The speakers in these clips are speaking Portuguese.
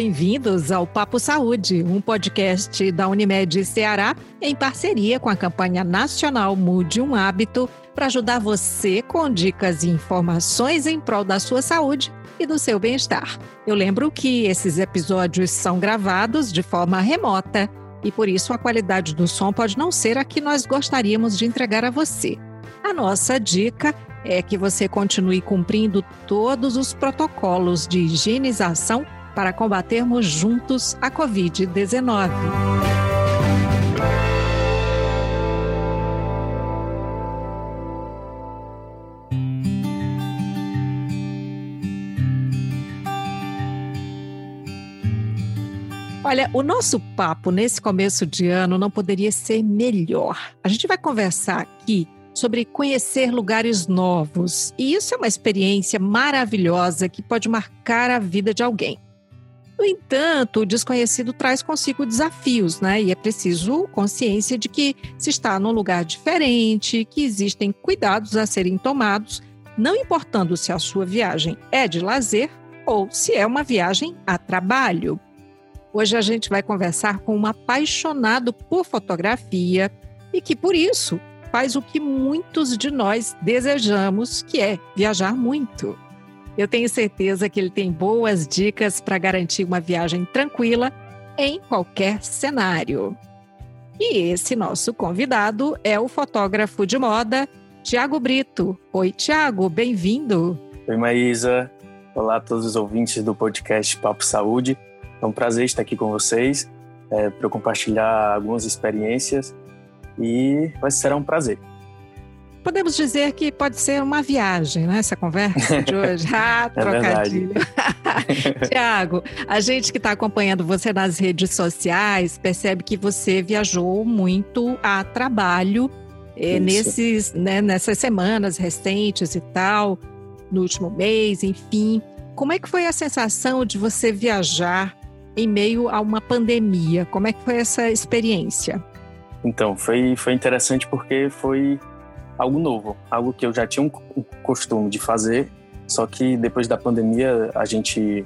bem-vindos ao Papo Saúde, um podcast da Unimed Ceará em parceria com a campanha nacional Mude um Hábito para ajudar você com dicas e informações em prol da sua saúde e do seu bem-estar. Eu lembro que esses episódios são gravados de forma remota e por isso a qualidade do som pode não ser a que nós gostaríamos de entregar a você. A nossa dica é que você continue cumprindo todos os protocolos de higienização para combatermos juntos a Covid-19. Olha, o nosso papo nesse começo de ano não poderia ser melhor. A gente vai conversar aqui sobre conhecer lugares novos. E isso é uma experiência maravilhosa que pode marcar a vida de alguém. No entanto, o desconhecido traz consigo desafios, né? E é preciso consciência de que se está num lugar diferente, que existem cuidados a serem tomados, não importando se a sua viagem é de lazer ou se é uma viagem a trabalho. Hoje a gente vai conversar com um apaixonado por fotografia e que, por isso, faz o que muitos de nós desejamos, que é viajar muito. Eu tenho certeza que ele tem boas dicas para garantir uma viagem tranquila em qualquer cenário. E esse nosso convidado é o fotógrafo de moda, Tiago Brito. Oi, Tiago, bem-vindo. Oi, Maísa. Olá a todos os ouvintes do podcast Papo Saúde. É um prazer estar aqui com vocês é, para compartilhar algumas experiências e vai ser um prazer. Podemos dizer que pode ser uma viagem, né? Essa conversa de hoje. Ah, é trocadilho. É Tiago, a gente que está acompanhando você nas redes sociais percebe que você viajou muito a trabalho eh, nesses, né, nessas semanas recentes e tal, no último mês, enfim. Como é que foi a sensação de você viajar em meio a uma pandemia? Como é que foi essa experiência? Então, foi, foi interessante porque foi algo novo, algo que eu já tinha um costume de fazer, só que depois da pandemia, a gente,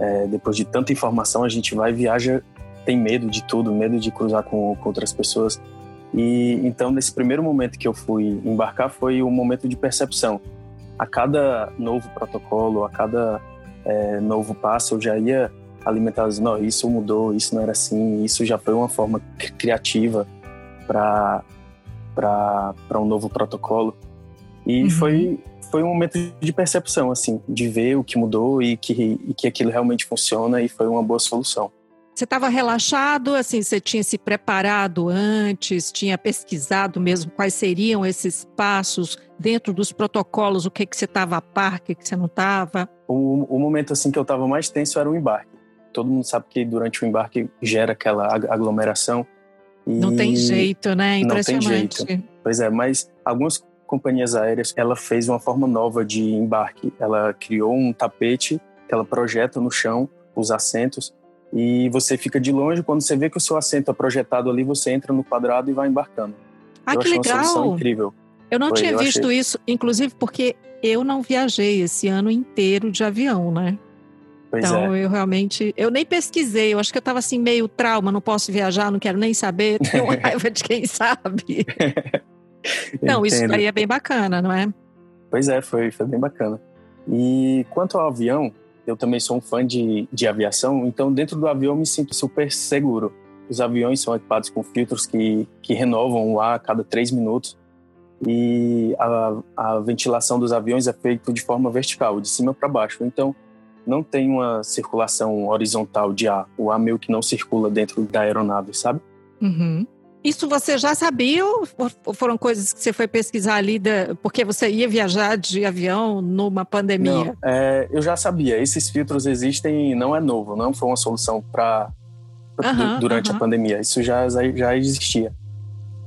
é, depois de tanta informação, a gente vai viaja, tem medo de tudo, medo de cruzar com, com outras pessoas. E então, nesse primeiro momento que eu fui embarcar, foi um momento de percepção. A cada novo protocolo, a cada é, novo passo, eu já ia alimentado, não, isso mudou, isso não era assim, isso já foi uma forma criativa para para um novo protocolo. E uhum. foi, foi um momento de percepção, assim, de ver o que mudou e que, e que aquilo realmente funciona e foi uma boa solução. Você estava relaxado, assim, você tinha se preparado antes, tinha pesquisado mesmo quais seriam esses passos dentro dos protocolos, o que que você estava a par, o que que você não estava? O, o momento assim que eu estava mais tenso era o embarque. Todo mundo sabe que durante o embarque gera aquela aglomeração não tem jeito, né? Impressionante. Não tem jeito. Pois é, mas algumas companhias aéreas, ela fez uma forma nova de embarque. Ela criou um tapete que ela projeta no chão os assentos e você fica de longe. Quando você vê que o seu assento é projetado ali, você entra no quadrado e vai embarcando. Ah, eu que legal! Uma solução incrível. Eu não Foi, tinha eu visto achei... isso, inclusive porque eu não viajei esse ano inteiro de avião, né? Pois então, é. eu realmente. Eu nem pesquisei, eu acho que eu estava assim, meio trauma, não posso viajar, não quero nem saber, tenho raiva de quem sabe. não, isso aí é bem bacana, não é? Pois é, foi, foi bem bacana. E quanto ao avião, eu também sou um fã de, de aviação, então dentro do avião eu me sinto super seguro. Os aviões são equipados com filtros que, que renovam o ar a cada três minutos e a, a ventilação dos aviões é feita de forma vertical, de cima para baixo. Então, não tem uma circulação horizontal de ar. O ar meio que não circula dentro da aeronave, sabe? Uhum. Isso você já sabia ou foram coisas que você foi pesquisar ali, da, porque você ia viajar de avião numa pandemia? Não, é, eu já sabia. Esses filtros existem, não é novo, não foi uma solução para uhum, durante uhum. a pandemia. Isso já, já existia.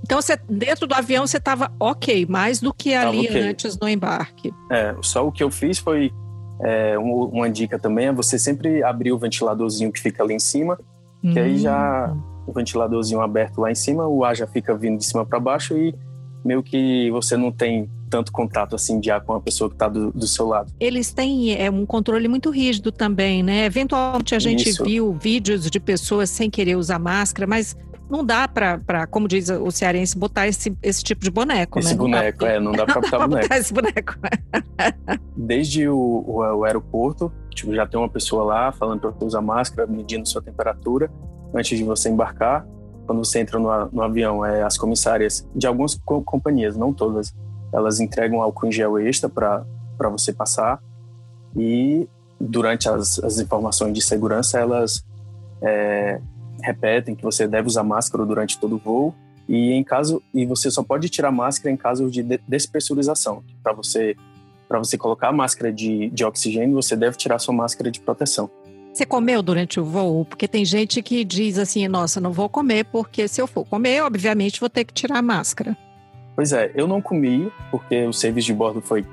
Então, você, dentro do avião, você estava ok, mais do que ali okay. antes no embarque. É, só o que eu fiz foi é, uma dica também é você sempre abrir o ventiladorzinho que fica ali em cima, que hum. aí já hum. o ventiladorzinho aberto lá em cima, o ar já fica vindo de cima para baixo e meio que você não tem tanto contato assim de ar com a pessoa que está do, do, seu lado. Eles têm é, um controle muito rígido também, né? Eventualmente a gente Isso. viu vídeos de pessoas sem querer usar máscara, mas não dá para, como diz o cearense, botar esse, esse tipo de boneco, esse né? boneco, não é, não dá para botar boneco. botar esse boneco. Desde o, o, o, aeroporto, tipo, já tem uma pessoa lá falando para usar máscara, medindo sua temperatura antes de você embarcar. Quando você entra no, no avião, é, as comissárias de algumas co companhias, não todas, elas entregam álcool em gel extra para você passar e durante as, as informações de segurança elas é, repetem que você deve usar máscara durante todo o voo e em caso e você só pode tirar máscara em caso de despressurização para você para você colocar a máscara de, de oxigênio você deve tirar sua máscara de proteção você comeu durante o voo? Porque tem gente que diz assim, nossa, não vou comer porque se eu for comer, obviamente vou ter que tirar a máscara. Pois é, eu não comi porque o serviço de bordo foi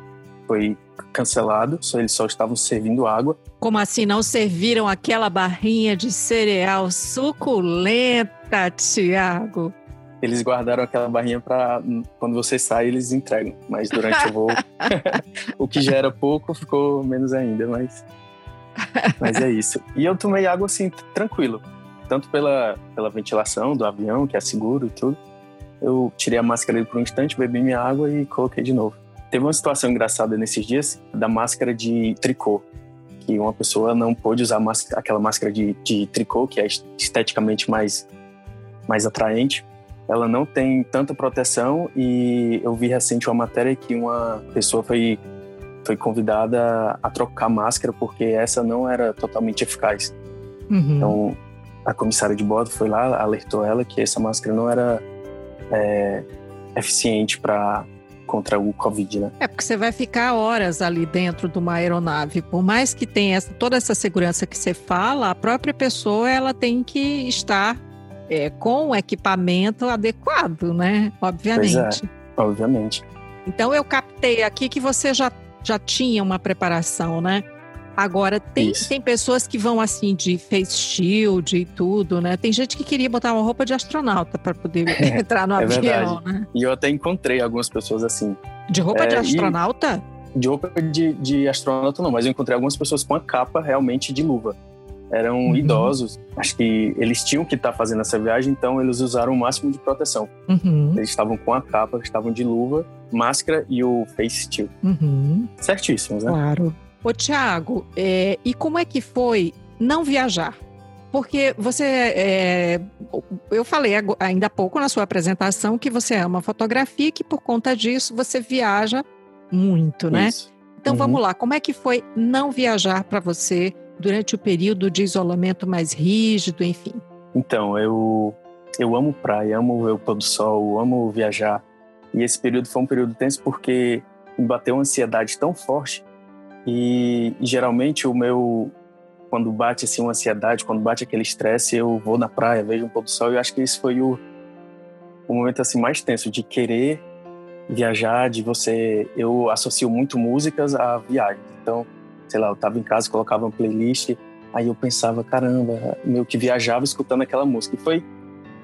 foi cancelado, só eles só estavam servindo água. Como assim não serviram aquela barrinha de cereal suculenta, Tiago? Eles guardaram aquela barrinha para quando você sai eles entregam, mas durante o voo o que já era pouco ficou menos ainda, mas mas é isso. E eu tomei água assim tranquilo, tanto pela pela ventilação do avião, que é seguro e tudo. Eu tirei a máscara por um instante, bebi minha água e coloquei de novo. Teve uma situação engraçada nesses dias da máscara de tricô, que uma pessoa não pôde usar máscara, aquela máscara de, de tricô, que é esteticamente mais, mais atraente. Ela não tem tanta proteção e eu vi recente uma matéria que uma pessoa foi, foi convidada a trocar máscara porque essa não era totalmente eficaz. Uhum. Então, a comissária de bordo foi lá, alertou ela que essa máscara não era é, eficiente para contra o Covid, né? É, porque você vai ficar horas ali dentro de uma aeronave. Por mais que tenha essa, toda essa segurança que você fala, a própria pessoa ela tem que estar é, com o equipamento adequado, né? Obviamente. Pois é, obviamente. Então eu captei aqui que você já, já tinha uma preparação, né? Agora, tem, tem pessoas que vão assim de face shield e tudo, né? Tem gente que queria botar uma roupa de astronauta para poder é, entrar no é avião, verdade. né? E eu até encontrei algumas pessoas assim. De roupa é, de astronauta? De roupa de, de astronauta não, mas eu encontrei algumas pessoas com a capa realmente de luva. Eram uhum. idosos, acho que eles tinham que estar tá fazendo essa viagem, então eles usaram o máximo de proteção. Uhum. Eles estavam com a capa, estavam de luva, máscara e o face shield. Uhum. Certíssimos, né? Claro. Ô, Tiago, é, e como é que foi não viajar? Porque você, é, eu falei ainda há pouco na sua apresentação que você ama fotografia e que por conta disso você viaja muito, né? Isso. Então uhum. vamos lá, como é que foi não viajar para você durante o período de isolamento mais rígido, enfim? Então, eu, eu amo praia, amo o pôr do sol, amo viajar. E esse período foi um período tenso porque me bateu uma ansiedade tão forte e, geralmente o meu quando bate assim uma ansiedade, quando bate aquele estresse, eu vou na praia, vejo um pôr do sol e acho que esse foi o, o momento assim mais tenso de querer viajar, de você eu associo muito músicas a viagens. Então, sei lá, eu tava em casa, colocava uma playlist, aí eu pensava, caramba, meio que viajava escutando aquela música. E foi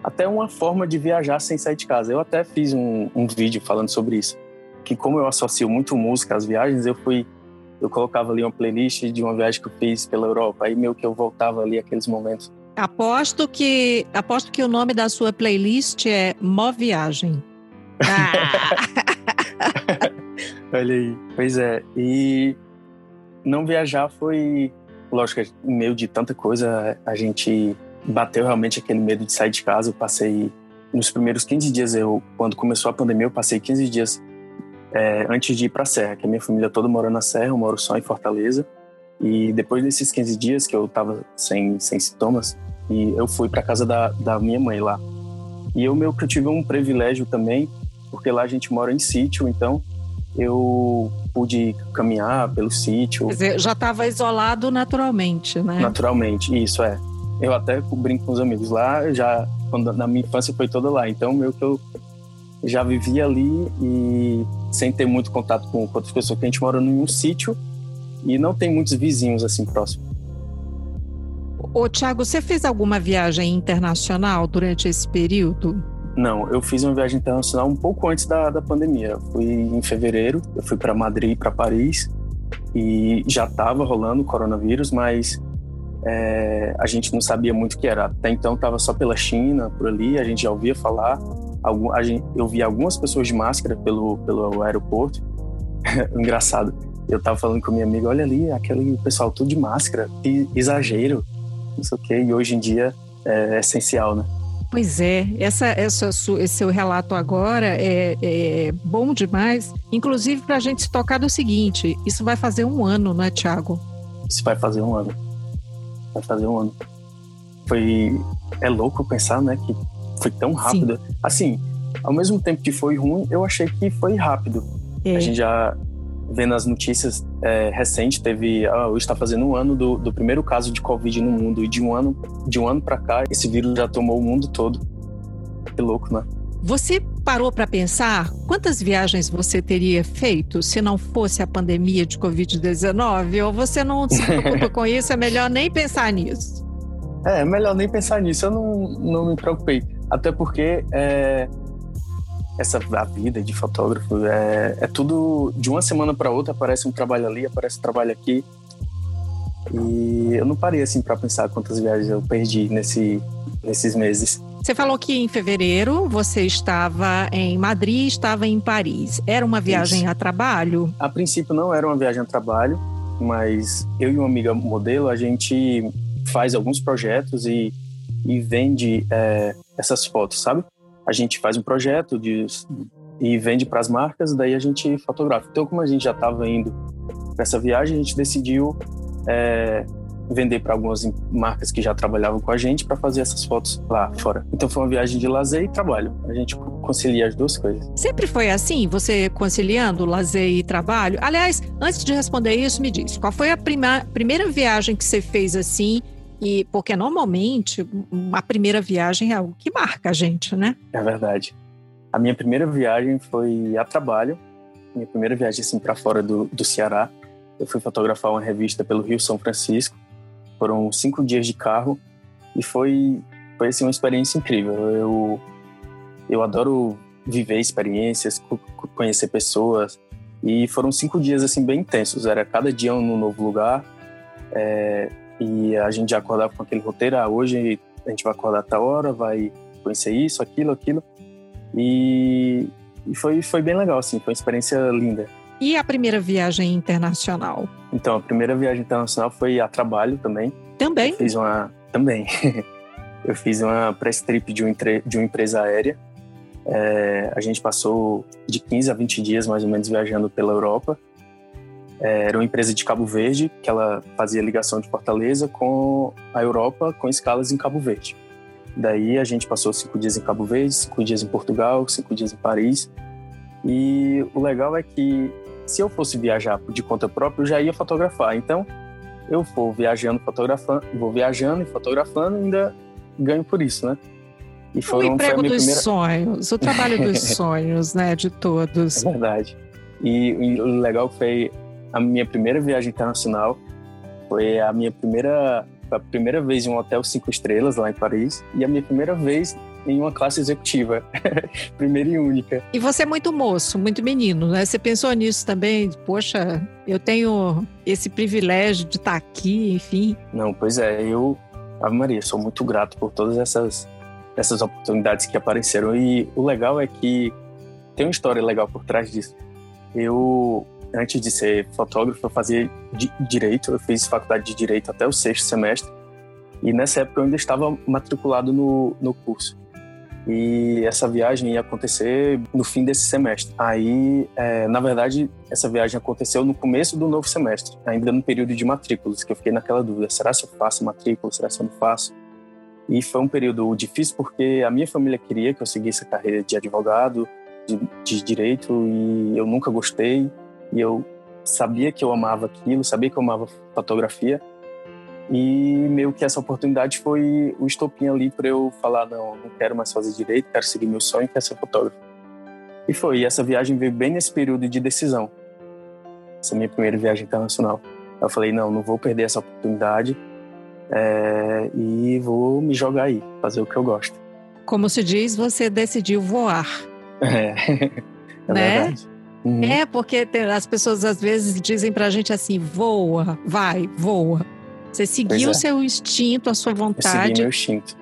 até uma forma de viajar sem sair de casa. Eu até fiz um, um vídeo falando sobre isso, que como eu associo muito música às viagens, eu fui eu colocava ali uma playlist de uma viagem que eu fiz pela Europa. Aí meio que eu voltava ali aqueles momentos. Aposto que aposto que o nome da sua playlist é Mó Viagem. Ah. Olha aí. Pois é. E não viajar foi, lógico, em meio de tanta coisa, a gente bateu realmente aquele medo de sair de casa. Eu passei nos primeiros 15 dias, eu quando começou a pandemia, eu passei 15 dias é, antes de ir para a Serra, que a minha família toda mora na Serra, eu moro só em Fortaleza. E depois desses 15 dias que eu tava sem, sem sintomas, e eu fui para casa da, da minha mãe lá. E eu meio que eu tive um privilégio também, porque lá a gente mora em sítio, então eu pude caminhar pelo sítio. Quer dizer, já estava isolado naturalmente, né? Naturalmente, isso é. Eu até brinco com os amigos lá, já quando na minha infância foi toda lá, então meio que eu já vivia ali e sem ter muito contato com outras pessoas, porque a gente mora num sítio e não tem muitos vizinhos assim próximos. Ô, Tiago, você fez alguma viagem internacional durante esse período? Não, eu fiz uma viagem internacional um pouco antes da, da pandemia. Eu fui em fevereiro, eu fui para Madrid, para Paris, e já estava rolando o coronavírus, mas é, a gente não sabia muito o que era. Até então estava só pela China, por ali, a gente já ouvia falar. Eu vi algumas pessoas de máscara pelo, pelo aeroporto. Engraçado. Eu estava falando com minha amiga, olha ali, aquele pessoal tudo de máscara, que exagero, não sei o quê. E hoje em dia é, é essencial, né? Pois é, essa, essa, esse seu relato agora é, é bom demais, inclusive para a gente se tocar do seguinte: isso vai fazer um ano, não é, Tiago? Isso vai fazer um ano. Vai fazer um ano. Foi. É louco pensar, né, que foi tão rápido. Sim. Assim, ao mesmo tempo que foi ruim, eu achei que foi rápido. É. A gente já vendo as notícias é, recentes, teve ah, hoje está fazendo um ano do, do, primeiro caso de Covid no mundo e de um ano de um ano para cá esse vírus já tomou o mundo todo. Que louco, né? Você parou para pensar quantas viagens você teria feito se não fosse a pandemia de Covid-19? Ou você não se preocupa com isso? É melhor nem pensar nisso? É, é melhor nem pensar nisso. Eu não, não me preocupei. Até porque é, essa a vida de fotógrafo é, é tudo de uma semana para outra aparece um trabalho ali aparece um trabalho aqui. E eu não parei assim para pensar quantas viagens eu perdi nesse nesses meses. Você falou que em fevereiro você estava em Madrid estava em Paris. Era uma viagem Isso. a trabalho? A princípio não era uma viagem a trabalho mas eu e uma amiga modelo a gente faz alguns projetos e, e vende é, essas fotos sabe a gente faz um projeto de, e vende para as marcas, daí a gente fotografa. Então, como a gente já estava indo para essa viagem, a gente decidiu é, vender para algumas marcas que já trabalhavam com a gente para fazer essas fotos lá fora. Então foi uma viagem de lazer e trabalho. A gente concilia as duas coisas. Sempre foi assim, você conciliando lazer e trabalho? Aliás, antes de responder isso, me diz, qual foi a prima, primeira viagem que você fez assim e porque normalmente a primeira viagem é algo que marca a gente, né? É verdade. A minha primeira viagem foi a trabalho. Minha primeira viagem assim para fora do, do Ceará. Eu fui fotografar uma revista pelo Rio São Francisco. Foram cinco dias de carro e foi foi assim uma experiência incrível. Eu eu adoro viver experiências, conhecer pessoas e foram cinco dias assim bem intensos. Era cada dia um novo lugar. É, e a gente já acordava com aquele roteiro, ah, hoje a gente vai acordar tal hora, vai conhecer isso, aquilo, aquilo. E, e foi, foi bem legal, assim, foi uma experiência linda. E a primeira viagem internacional? Então, a primeira viagem internacional foi a trabalho também. Também? Eu fiz uma... Também. eu fiz uma press trip de, um, de uma empresa aérea. É, a gente passou de 15 a 20 dias, mais ou menos, viajando pela Europa. É, era uma empresa de Cabo Verde, que ela fazia ligação de Fortaleza com a Europa, com escalas em Cabo Verde. Daí a gente passou cinco dias em Cabo Verde, cinco dias em Portugal, cinco dias em Paris. E o legal é que se eu fosse viajar de conta própria, eu já ia fotografar. Então, eu vou viajando, fotografando, vou viajando e fotografando, e ainda ganho por isso, né? E foram, o emprego dos primeira... sonhos, o trabalho dos sonhos, né, de todos. É verdade. E o legal foi a minha primeira viagem internacional foi a minha primeira a primeira vez em um hotel cinco estrelas lá em Paris e a minha primeira vez em uma classe executiva, primeira e única. E você é muito moço, muito menino, né? Você pensou nisso também? Poxa, eu tenho esse privilégio de estar aqui, enfim. Não, pois é, eu, Ave Maria, sou muito grato por todas essas essas oportunidades que apareceram e o legal é que tem uma história legal por trás disso. Eu antes de ser fotógrafo, eu fazia direito, eu fiz faculdade de direito até o sexto semestre. E nessa época eu ainda estava matriculado no, no curso. E essa viagem ia acontecer no fim desse semestre. Aí, é, na verdade, essa viagem aconteceu no começo do novo semestre, ainda no período de matrículas, que eu fiquei naquela dúvida: será se eu faço matrícula, será se eu não faço? E foi um período difícil porque a minha família queria que eu seguisse a carreira de advogado, de, de direito, e eu nunca gostei. E eu sabia que eu amava aquilo, sabia que eu amava fotografia. E meio que essa oportunidade foi o estopim ali para eu falar: não, não quero mais fazer direito, quero seguir meu sonho, quero ser fotógrafo. E foi. E essa viagem veio bem nesse período de decisão. Essa minha primeira viagem internacional. Eu falei: não, não vou perder essa oportunidade é, e vou me jogar aí, fazer o que eu gosto. Como se diz, você decidiu voar. É, é né? verdade. Uhum. É, porque as pessoas às vezes dizem pra gente assim: voa, vai, voa. Você seguiu o é. seu instinto, a sua vontade. Eu segui meu instinto.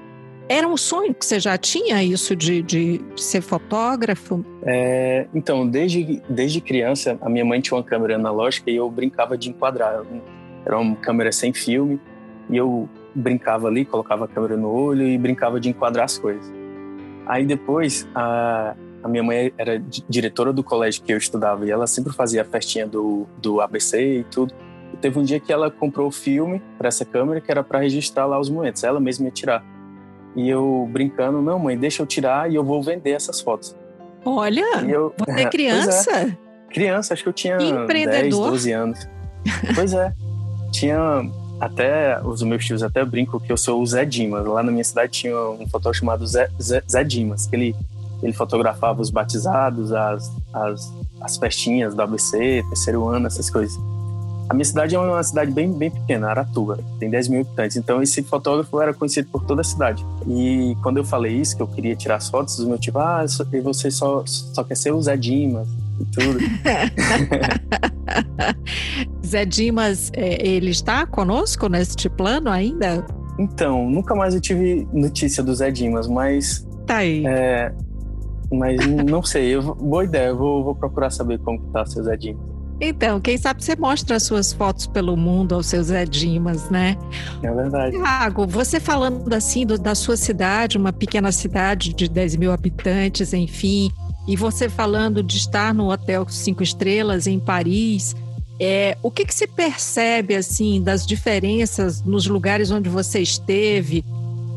Era um sonho que você já tinha isso de, de, de ser fotógrafo? É, então, desde, desde criança, a minha mãe tinha uma câmera analógica e eu brincava de enquadrar. Era uma câmera sem filme e eu brincava ali, colocava a câmera no olho e brincava de enquadrar as coisas. Aí depois, a, a minha mãe era diretora do colégio que eu estudava e ela sempre fazia a festinha do, do ABC e tudo. E teve um dia que ela comprou o filme para essa câmera que era para registrar lá os momentos. Ela mesma ia tirar. E eu brincando, não, mãe, deixa eu tirar e eu vou vender essas fotos. Olha, eu, você é criança? É, criança, acho que eu tinha 10, 12 anos. pois é. Tinha até os meus tios até brincam que eu sou o Zé Dimas. Lá na minha cidade tinha um fotógrafo chamado Zé, Zé, Zé Dimas, que ele, ele fotografava os batizados, as, as, as festinhas do ABC, terceiro ano, essas coisas. A minha cidade é uma cidade bem, bem pequena, Aratuba, tem 10 mil habitantes. Então, esse fotógrafo era conhecido por toda a cidade. E quando eu falei isso, que eu queria tirar as fotos, o meu tipo, ah, e você só, só quer ser o Zé Dimas e tudo. Zé Dimas, é, ele está conosco neste plano ainda? Então, nunca mais eu tive notícia do Zé Dimas, mas. Tá aí. É, mas não sei, eu, boa ideia, eu vou, vou procurar saber como está seu Zé Dimas. Então, quem sabe você mostra as suas fotos pelo mundo aos seus Edimas, né? É verdade. Tiago, você falando assim do, da sua cidade, uma pequena cidade de 10 mil habitantes, enfim, e você falando de estar no Hotel Cinco Estrelas em Paris, é, o que, que se percebe assim das diferenças nos lugares onde você esteve?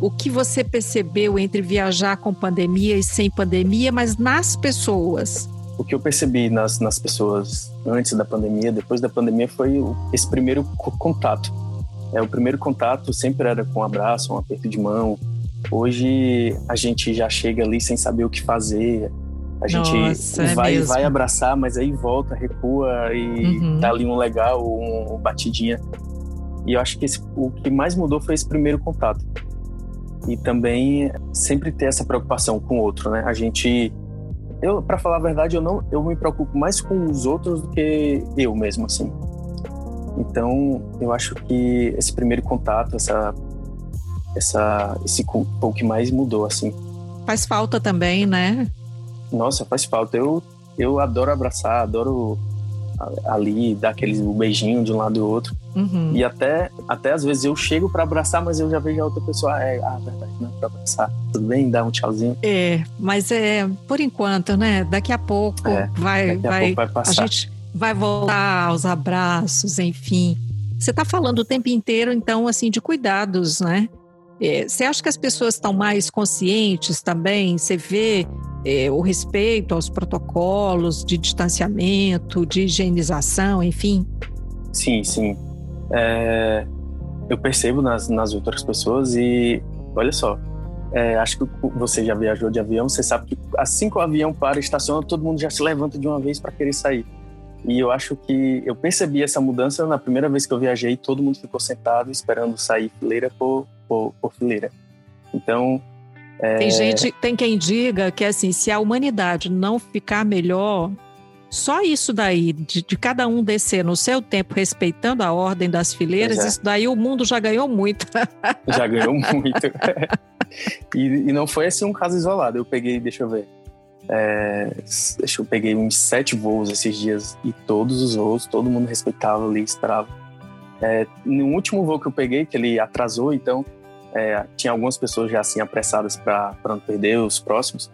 O que você percebeu entre viajar com pandemia e sem pandemia, mas nas pessoas? o que eu percebi nas, nas pessoas antes da pandemia, depois da pandemia, foi esse primeiro contato. É, o primeiro contato sempre era com um abraço, um aperto de mão. Hoje a gente já chega ali sem saber o que fazer. A gente Nossa, vai, é vai abraçar, mas aí volta, recua e uhum. dá ali um legal, um, um batidinha. E eu acho que esse, o que mais mudou foi esse primeiro contato. E também sempre ter essa preocupação com o outro, né? A gente eu, para falar a verdade, eu não, eu me preocupo mais com os outros do que eu mesmo, assim. Então, eu acho que esse primeiro contato, essa, essa, esse foi o que mais mudou, assim. Faz falta também, né? Nossa, faz falta. Eu, eu adoro abraçar, adoro ali, dar aqueles um beijinho de um lado do outro. Uhum. E até, até às vezes eu chego para abraçar, mas eu já vejo a outra pessoa, ah, é, ah, verdade, não é pra abraçar. Tudo bem, dá um tchauzinho. É, mas é por enquanto, né? Daqui a pouco é, vai, vai, a pouco vai passar. A gente vai voltar aos abraços, enfim. Você está falando o tempo inteiro, então, assim, de cuidados, né? É, você acha que as pessoas estão mais conscientes também? Você vê é, o respeito aos protocolos de distanciamento, de higienização, enfim? Sim, sim. É, eu percebo nas, nas outras pessoas e olha só, é, acho que você já viajou de avião, você sabe que assim que o avião para, estaciona, todo mundo já se levanta de uma vez para querer sair. E eu acho que eu percebi essa mudança na primeira vez que eu viajei, todo mundo ficou sentado esperando sair fileira por, por, por fileira. Então, é... Tem gente, tem quem diga que assim, se a humanidade não ficar melhor, só isso daí, de, de, cada um descer no seu tempo, respeitando a ordem das fileiras, é. isso daí o mundo já ganhou muito. Já ganhou muito. e, e, não foi assim um caso isolado. Eu peguei, deixa eu ver. É, eu peguei uns sete voos esses dias e todos os voos, todo mundo respeitava ali, esperava. É, no último voo que eu peguei, que ele atrasou, então é, tinha algumas pessoas já assim apressadas para não perder os próximos.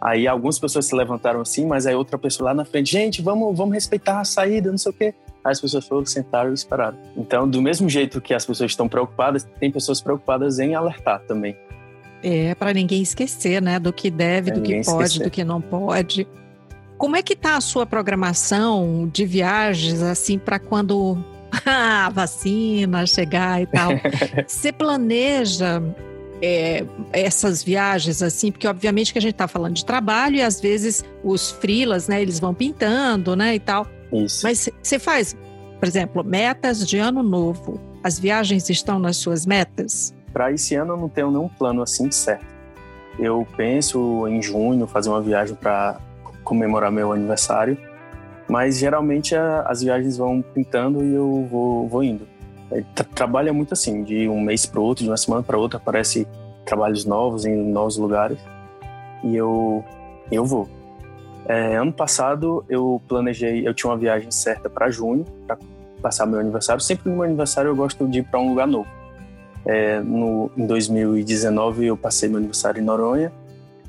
Aí algumas pessoas se levantaram assim, mas aí outra pessoa lá na frente, gente, vamos, vamos respeitar a saída, não sei o quê. Aí as pessoas foram, sentaram e esperaram. Então, do mesmo jeito que as pessoas estão preocupadas, tem pessoas preocupadas em alertar também. É, para ninguém esquecer, né, do que deve, do que pode, esquecer. do que não pode. Como é que tá a sua programação de viagens, assim, para quando a vacina chegar e tal. Você planeja é, essas viagens assim, porque obviamente que a gente está falando de trabalho e às vezes os frilas, né, eles vão pintando, né, e tal. Isso. Mas você faz, por exemplo, metas de ano novo. As viagens estão nas suas metas? Para esse ano eu não tenho nenhum plano assim certo. eu penso em junho fazer uma viagem para comemorar meu aniversário, mas geralmente a, as viagens vão pintando e eu vou, vou indo. É, trabalha muito assim, de um mês para outro, de uma semana para outra, aparece trabalhos novos em novos lugares e eu eu vou. É, ano passado eu planejei, eu tinha uma viagem certa para junho, para passar meu aniversário. Sempre no meu aniversário eu gosto de ir para um lugar novo. É, no, em 2019 eu passei meu aniversário em Noronha.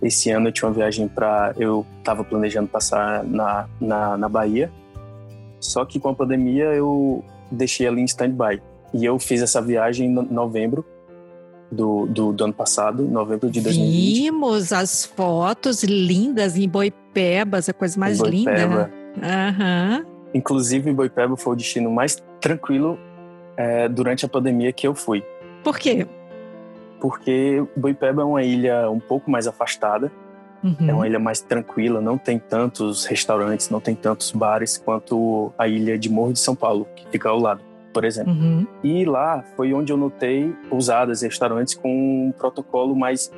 Esse ano eu tinha uma viagem para. Eu estava planejando passar na, na, na Bahia. Só que com a pandemia eu deixei ali em stand-by. E eu fiz essa viagem em novembro do, do, do, ano passado, novembro de 2020. Vimos as fotos lindas em Boipeba, a coisa mais linda. Uhum. Inclusive, Boipeba foi o destino mais tranquilo é, durante a pandemia que eu fui. Por quê? Porque Boipeba é uma ilha um pouco mais afastada, uhum. é uma ilha mais tranquila, não tem tantos restaurantes, não tem tantos bares quanto a ilha de Morro de São Paulo, que fica ao lado por exemplo. Uhum. E lá foi onde eu notei pousadas e restaurantes com um protocolo mais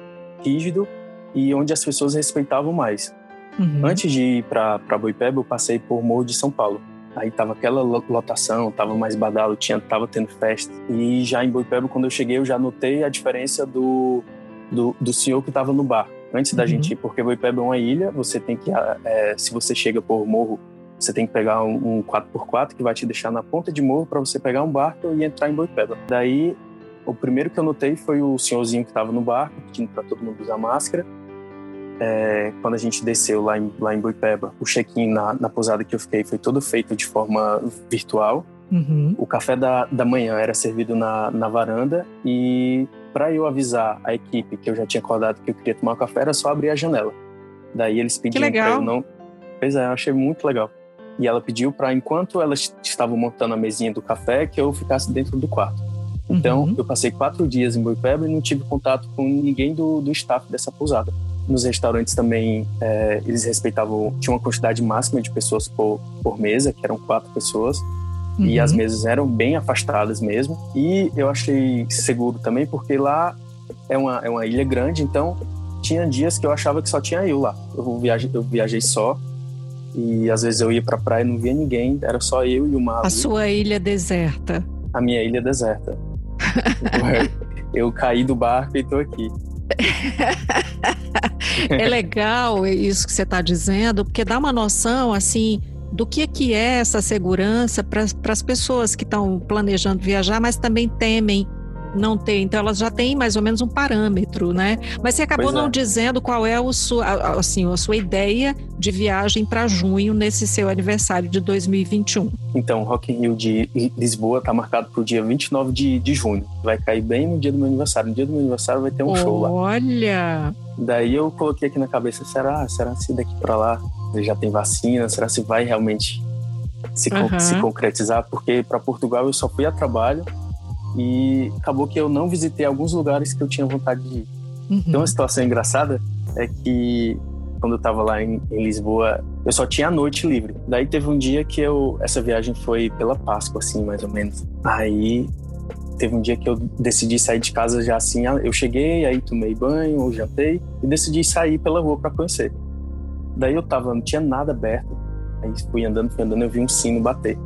rígido e onde as pessoas respeitavam mais. Uhum. Antes de ir para Boipeba, eu passei por Morro de São Paulo. Aí tava aquela lotação, tava mais badalo, tinha, tava tendo festa. E já em Boipeba, quando eu cheguei, eu já notei a diferença do, do, do senhor que estava no bar. Antes da uhum. gente ir, porque Boipeba é uma ilha, você tem que, é, se você chega por Morro você tem que pegar um, um 4x4 que vai te deixar na ponta de morro para você pegar um barco e entrar em Boipeba. Daí, o primeiro que eu notei foi o senhorzinho que estava no barco, pedindo para todo mundo usar máscara. É, quando a gente desceu lá em, lá em Boipeba, o check-in na, na pousada que eu fiquei foi todo feito de forma virtual. Uhum. O café da, da manhã era servido na, na varanda e para eu avisar a equipe que eu já tinha acordado que eu queria tomar café, era só abrir a janela. Daí eles pediram para eu não. Pois é, eu achei muito legal. E ela pediu para, enquanto elas estavam montando a mesinha do café, que eu ficasse dentro do quarto. Então, uhum. eu passei quatro dias em Boipeba e não tive contato com ninguém do, do staff dessa pousada. Nos restaurantes também, é, eles respeitavam, tinha uma quantidade máxima de pessoas por, por mesa, que eram quatro pessoas. Uhum. E as mesas eram bem afastadas mesmo. E eu achei seguro também, porque lá é uma, é uma ilha grande, então tinha dias que eu achava que só tinha eu lá. Eu viajei, eu viajei só, e às vezes eu ia pra praia e não via ninguém, era só eu e o mar. A sua ilha deserta. A minha ilha deserta. eu caí do barco e tô aqui. é legal isso que você está dizendo, porque dá uma noção assim do que, que é essa segurança para as pessoas que estão planejando viajar, mas também temem não ter. Então, elas já têm mais ou menos um parâmetro, né? Mas você acabou não é. dizendo qual é o sua, assim, a sua ideia de viagem para junho nesse seu aniversário de 2021. Então, o Rock in Rio de Lisboa está marcado para o dia 29 de, de junho. Vai cair bem no dia do meu aniversário. No dia do meu aniversário vai ter um Olha. show lá. Olha! Daí eu coloquei aqui na cabeça, será? Será se daqui para lá já tem vacina? Será se vai realmente se, uhum. se concretizar? Porque para Portugal eu só fui a trabalho e acabou que eu não visitei alguns lugares que eu tinha vontade de ir. Uhum. Então, uma situação engraçada é que quando eu estava lá em, em, Lisboa, eu só tinha a noite livre. Daí teve um dia que eu essa viagem foi pela Páscoa assim, mais ou menos. Aí teve um dia que eu decidi sair de casa já assim, eu cheguei, aí tomei banho, jantei e decidi sair pela rua para conhecer. Daí eu tava, não tinha nada aberto. Aí fui andando, fui andando, eu vi um sino bater.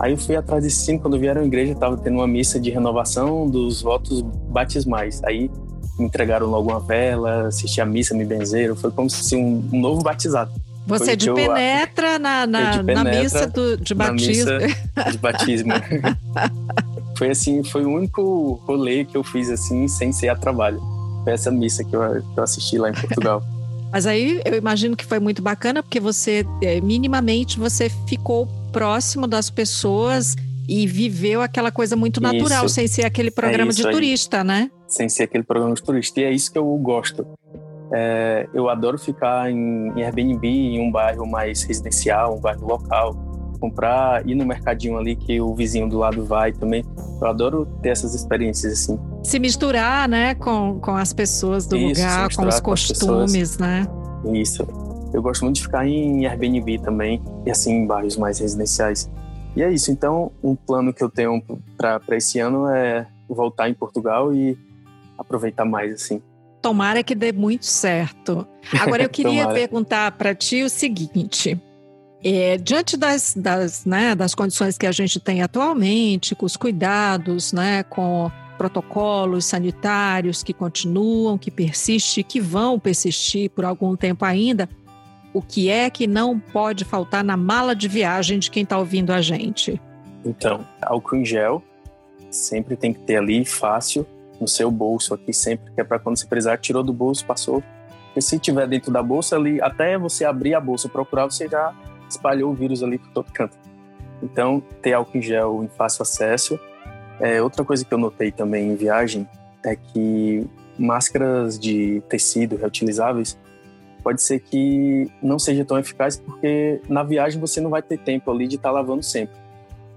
Aí eu fui atrás desse sino, quando vieram à igreja, estava tendo uma missa de renovação dos votos batismais. Aí me entregaram logo uma vela, assisti a missa, me benzeram, foi como se um, um novo batizado. Você de penetra eu, na, na, de penetra na missa do, de batismo. de batismo. foi assim, foi o único rolê que eu fiz assim, sem ser a trabalho. Foi essa missa que eu, que eu assisti lá em Portugal. Mas aí eu imagino que foi muito bacana, porque você, é, minimamente, você ficou próximo das pessoas e viveu aquela coisa muito natural, isso. sem ser aquele programa é de turista, né? Sem ser aquele programa de turista. E é isso que eu gosto. É, eu adoro ficar em, em Airbnb, em um bairro mais residencial, um bairro local, comprar, ir no mercadinho ali que o vizinho do lado vai também. Eu adoro ter essas experiências assim. Se misturar, né, com, com as pessoas do isso, lugar, com os costumes, com né? Isso. Eu gosto muito de ficar em Airbnb também, e assim, em bairros mais residenciais. E é isso. Então, um plano que eu tenho para esse ano é voltar em Portugal e aproveitar mais, assim. Tomara que dê muito certo. Agora eu queria perguntar para ti o seguinte: é, diante das, das, né, das condições que a gente tem atualmente, com os cuidados, né, com protocolos sanitários que continuam, que persistem, que vão persistir por algum tempo ainda, o que é que não pode faltar na mala de viagem de quem está ouvindo a gente? Então, álcool em gel sempre tem que ter ali fácil no seu bolso aqui sempre, que é para quando você precisar, tirou do bolso, passou. Porque se tiver dentro da bolsa ali, até você abrir a bolsa procurar, você já espalhou o vírus ali por todo canto. Então, ter álcool em gel em fácil acesso. É, outra coisa que eu notei também em viagem é que máscaras de tecido reutilizáveis pode ser que não seja tão eficaz porque na viagem você não vai ter tempo ali de estar tá lavando sempre.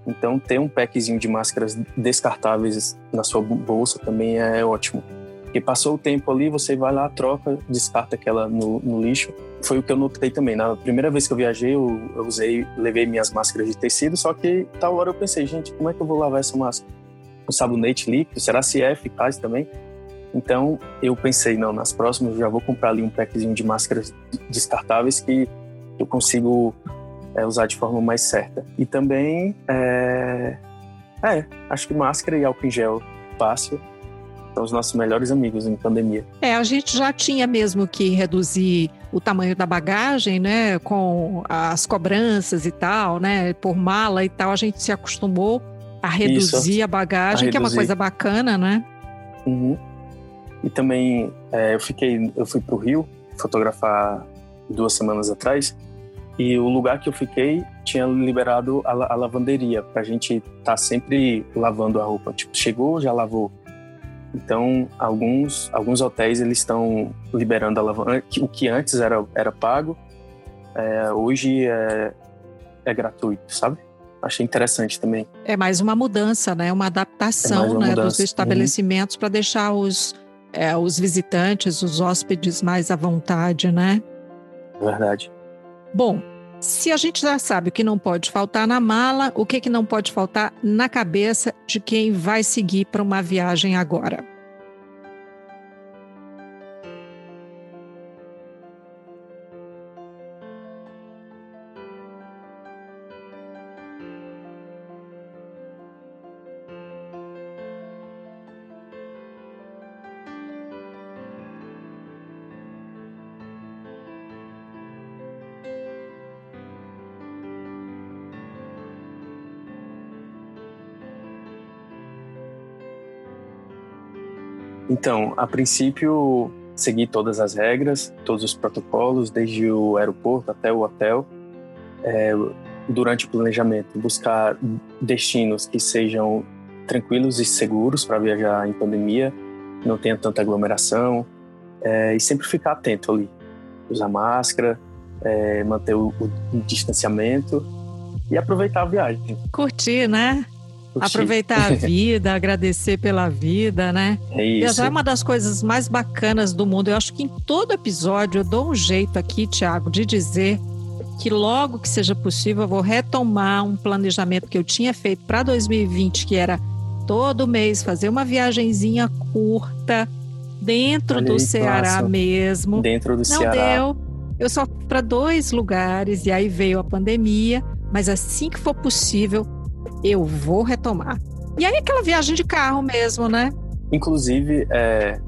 Então, ter um packzinho de máscaras descartáveis na sua bolsa também é ótimo. Porque passou o tempo ali, você vai lá, troca, descarta aquela no, no lixo. Foi o que eu notei também. Na primeira vez que eu viajei, eu, eu usei, levei minhas máscaras de tecido, só que tal hora eu pensei, gente, como é que eu vou lavar essa máscara? Com sabonete líquido? Será se é eficaz também? Então, eu pensei, não, nas próximas eu já vou comprar ali um packzinho de máscaras descartáveis que eu consigo é, usar de forma mais certa. E também, é, é, acho que máscara e álcool em gel fácil são os nossos melhores amigos em pandemia. É, a gente já tinha mesmo que reduzir o tamanho da bagagem, né, com as cobranças e tal, né, por mala e tal, a gente se acostumou a reduzir Isso, a bagagem, a que é uma coisa bacana, né? Uhum. E também é, eu fiquei, eu fui para o Rio fotografar duas semanas atrás e o lugar que eu fiquei tinha liberado a, a lavanderia para a gente estar tá sempre lavando a roupa. Tipo, chegou, já lavou. Então, alguns, alguns hotéis eles estão liberando a lavanda, o que antes era, era pago, é, hoje é, é gratuito, sabe? Achei interessante também. É mais uma mudança, né? Uma adaptação é uma né, mudança. dos estabelecimentos uhum. para deixar os, é, os visitantes, os hóspedes mais à vontade, né? Verdade. Bom, se a gente já sabe o que não pode faltar na mala, o que, que não pode faltar na cabeça de quem vai seguir para uma viagem agora? Então, a princípio, seguir todas as regras, todos os protocolos, desde o aeroporto até o hotel. É, durante o planejamento, buscar destinos que sejam tranquilos e seguros para viajar em pandemia, não tenha tanta aglomeração, é, e sempre ficar atento ali. Usar máscara, é, manter o, o distanciamento e aproveitar a viagem. Curtir, né? Aproveitar a vida, agradecer pela vida, né? É isso. Viajar é uma das coisas mais bacanas do mundo. Eu acho que em todo episódio eu dou um jeito aqui, Tiago, de dizer que logo que seja possível eu vou retomar um planejamento que eu tinha feito para 2020, que era todo mês fazer uma viagenzinha curta dentro Olha do aí, Ceará mesmo. Dentro do Não Ceará. deu. Eu só fui para dois lugares e aí veio a pandemia, mas assim que for possível, eu vou retomar. E aí aquela viagem de carro mesmo, né? Inclusive, é,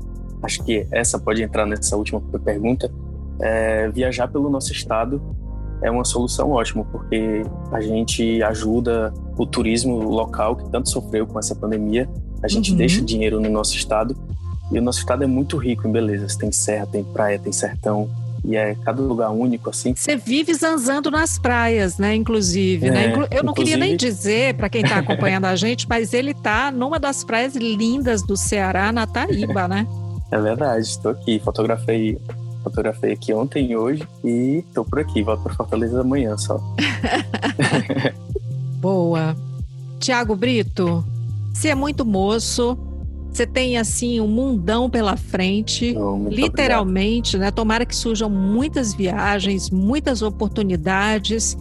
acho que essa pode entrar nessa última pergunta. É, viajar pelo nosso estado é uma solução ótima, porque a gente ajuda o turismo local que tanto sofreu com essa pandemia. A gente uhum. deixa dinheiro no nosso estado e o nosso estado é muito rico em belezas. Tem serra, tem praia, tem sertão, e é cada lugar único assim. Você vive zanzando nas praias, né? Inclusive, né? é, né? Eu não inclusive... queria nem dizer para quem está acompanhando a gente, mas ele está numa das praias lindas do Ceará, na Taíba, né? É verdade, estou aqui, fotografei fotografei aqui ontem e hoje e estou por aqui, volto para Fortaleza amanhã só. Boa. Tiago Brito, você é muito moço, você tem assim um mundão pela frente, literalmente, obrigado. né? Tomara que surjam muitas viagens, muitas oportunidades.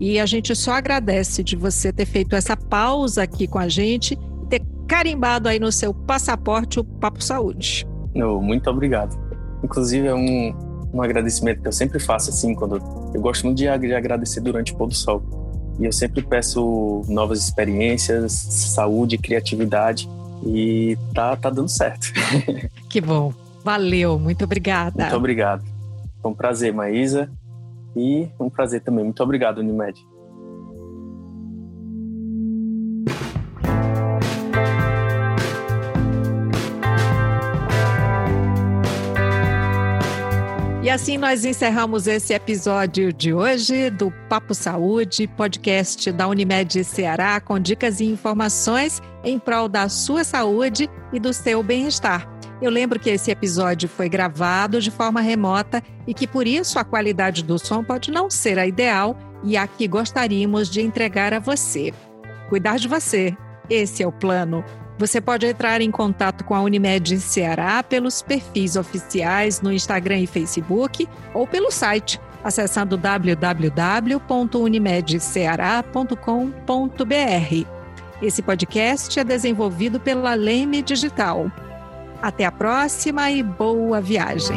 E a gente só agradece de você ter feito essa pausa aqui com a gente e ter carimbado aí no seu passaporte o Papo Saúde. Muito obrigado. Inclusive, é um, um agradecimento que eu sempre faço, assim, quando eu gosto muito de, de agradecer durante o pôr do sol. E eu sempre peço novas experiências, saúde, criatividade e tá, tá dando certo. Que bom. Valeu, muito obrigada. Muito obrigado. Foi um prazer, Maísa. E um prazer também. Muito obrigado, Unimed. E assim nós encerramos esse episódio de hoje do Papo Saúde, podcast da Unimed Ceará, com dicas e informações em prol da sua saúde e do seu bem-estar. Eu lembro que esse episódio foi gravado de forma remota e que por isso a qualidade do som pode não ser a ideal e a que gostaríamos de entregar a você. Cuidar de você, esse é o plano. Você pode entrar em contato com a Unimed Ceará pelos perfis oficiais no Instagram e Facebook ou pelo site acessando www.unimedceará.com.br. Esse podcast é desenvolvido pela Leme Digital. Até a próxima e boa viagem!